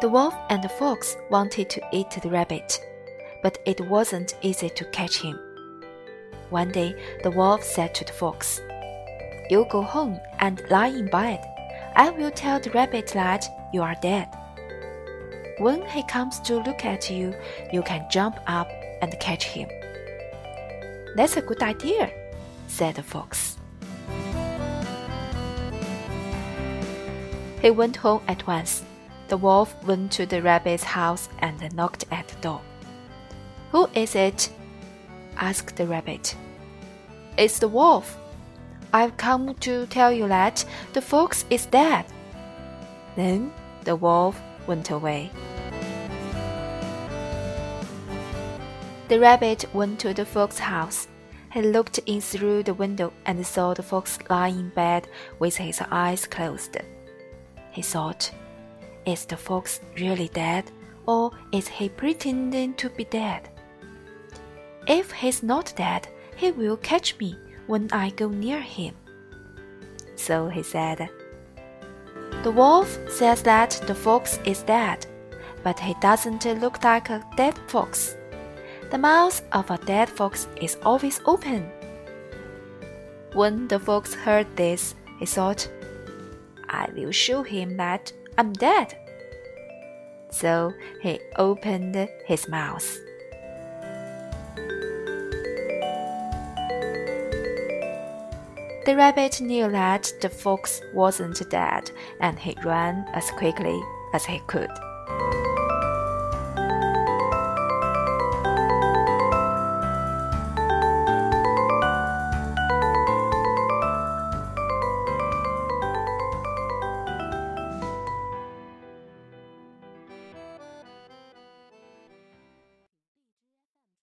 The wolf and the fox wanted to eat the rabbit, but it wasn't easy to catch him. One day, the wolf said to the fox, You go home and lie in bed. I will tell the rabbit that you are dead. When he comes to look at you, you can jump up and catch him. That's a good idea, said the fox. He went home at once. The wolf went to the rabbit's house and knocked at the door. Who is it? asked the rabbit. It's the wolf. I've come to tell you that the fox is dead. Then the wolf went away. The rabbit went to the fox's house. He looked in through the window and saw the fox lying in bed with his eyes closed. He thought, Is the fox really dead, or is he pretending to be dead? If he's not dead, he will catch me when I go near him. So he said, The wolf says that the fox is dead, but he doesn't look like a dead fox. The mouth of a dead fox is always open. When the fox heard this, he thought, I will show him that I'm dead. So he opened his mouth. The rabbit knew that the fox wasn't dead and he ran as quickly as he could.